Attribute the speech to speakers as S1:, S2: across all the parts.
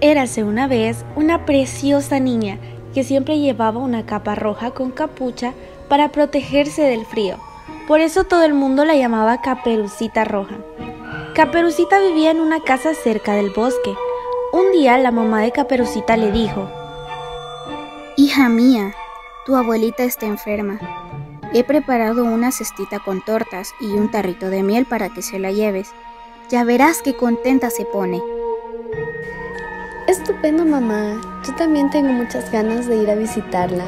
S1: Érase una vez una preciosa niña que siempre llevaba una capa roja con capucha para protegerse del frío. Por eso todo el mundo la llamaba Caperucita Roja. Caperucita vivía en una casa cerca del bosque. Un día la mamá de Caperucita le dijo,
S2: Hija mía, tu abuelita está enferma. He preparado una cestita con tortas y un tarrito de miel para que se la lleves. Ya verás qué contenta se pone.
S3: Estupendo, mamá. Yo también tengo muchas ganas de ir a visitarla.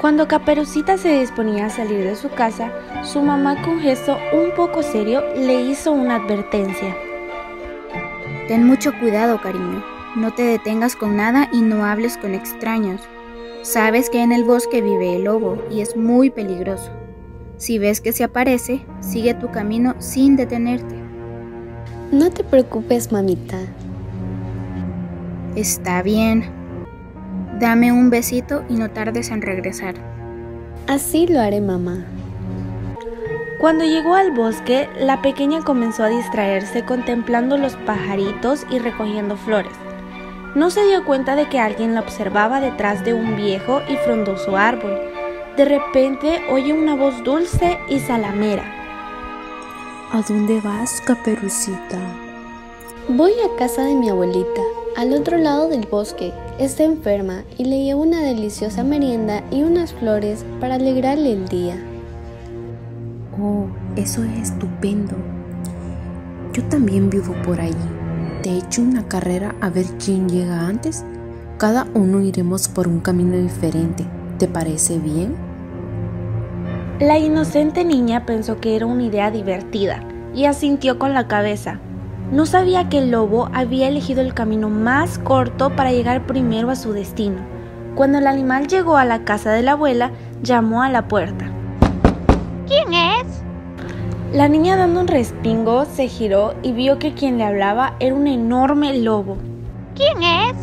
S1: Cuando Caperucita se disponía a salir de su casa, su mamá con gesto un poco serio le hizo una advertencia.
S2: Ten mucho cuidado, cariño. No te detengas con nada y no hables con extraños. Sabes que en el bosque vive el lobo y es muy peligroso. Si ves que se aparece, sigue tu camino sin detenerte.
S3: No te preocupes, mamita.
S2: Está bien. Dame un besito y no tardes en regresar.
S3: Así lo haré, mamá.
S1: Cuando llegó al bosque, la pequeña comenzó a distraerse contemplando los pajaritos y recogiendo flores. No se dio cuenta de que alguien la observaba detrás de un viejo y frondoso árbol. De repente oye una voz dulce y salamera.
S4: ¿A dónde vas, caperucita?
S3: Voy a casa de mi abuelita, al otro lado del bosque. Está enferma y le llevo una deliciosa merienda y unas flores para alegrarle el día.
S4: Oh, eso es estupendo. Yo también vivo por allí. Te hecho una carrera a ver quién llega antes. Cada uno iremos por un camino diferente. ¿Te parece bien?
S1: La inocente niña pensó que era una idea divertida y asintió con la cabeza. No sabía que el lobo había elegido el camino más corto para llegar primero a su destino. Cuando el animal llegó a la casa de la abuela, llamó a la puerta.
S5: ¿Quién es?
S1: La niña dando un respingo se giró y vio que quien le hablaba era un enorme lobo.
S5: ¿Quién es?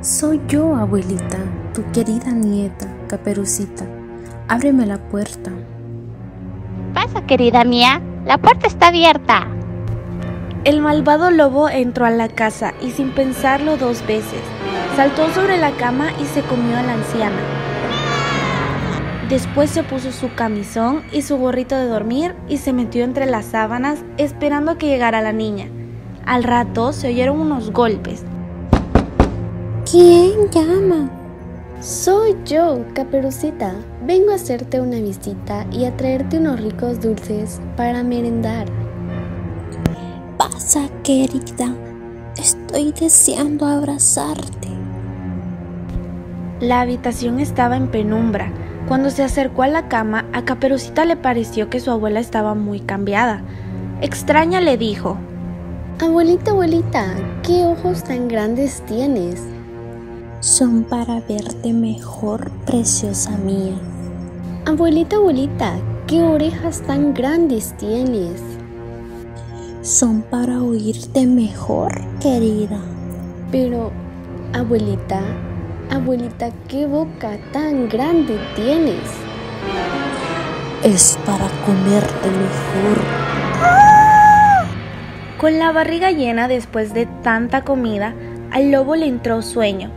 S4: Soy yo, abuelita, tu querida nieta, Caperucita. Ábreme la puerta.
S5: Pasa, querida mía, la puerta está abierta.
S1: El malvado lobo entró a la casa y sin pensarlo dos veces, saltó sobre la cama y se comió a la anciana. Después se puso su camisón y su gorrito de dormir y se metió entre las sábanas esperando a que llegara la niña. Al rato se oyeron unos golpes.
S2: ¿Quién llama?
S3: Soy yo, Caperucita. Vengo a hacerte una visita y a traerte unos ricos dulces para merendar.
S2: Pasa, querida. Estoy deseando abrazarte.
S1: La habitación estaba en penumbra. Cuando se acercó a la cama, a Caperucita le pareció que su abuela estaba muy cambiada. Extraña le dijo,
S3: Abuelita, abuelita, ¿qué ojos tan grandes tienes?
S2: Son para verte mejor, preciosa mía.
S3: Abuelita, abuelita, ¿qué orejas tan grandes tienes?
S2: Son para oírte mejor, querida.
S3: Pero, abuelita, abuelita, ¿qué boca tan grande tienes?
S2: Es para comerte mejor.
S1: Con la barriga llena después de tanta comida, al lobo le entró sueño.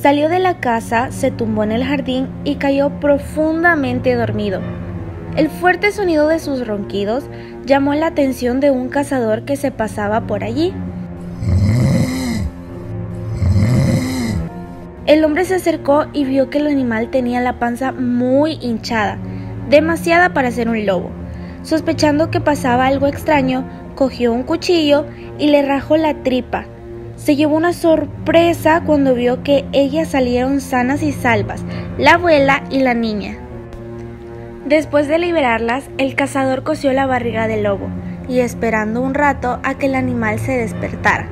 S1: Salió de la casa, se tumbó en el jardín y cayó profundamente dormido. El fuerte sonido de sus ronquidos llamó la atención de un cazador que se pasaba por allí. El hombre se acercó y vio que el animal tenía la panza muy hinchada, demasiada para ser un lobo. Sospechando que pasaba algo extraño, cogió un cuchillo y le rajó la tripa. Se llevó una sorpresa cuando vio que ellas salieron sanas y salvas, la abuela y la niña. Después de liberarlas, el cazador cosió la barriga del lobo y esperando un rato a que el animal se despertara.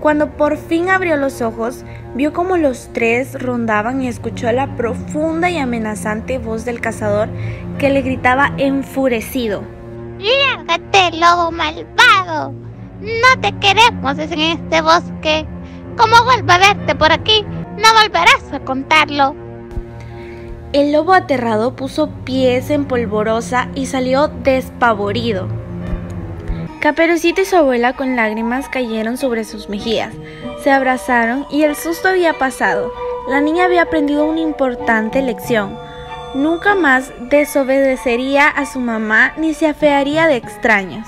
S1: Cuando por fin abrió los ojos, vio como los tres rondaban y escuchó la profunda y amenazante voz del cazador que le gritaba enfurecido.
S5: ¡Lárgate, lobo malvado! No te queremos en este bosque. Como vuelva a verte por aquí, no volverás a contarlo.
S1: El lobo aterrado puso pies en polvorosa y salió despavorido. Caperucita y su abuela con lágrimas cayeron sobre sus mejillas. Se abrazaron y el susto había pasado. La niña había aprendido una importante lección. Nunca más desobedecería a su mamá ni se afearía de extraños.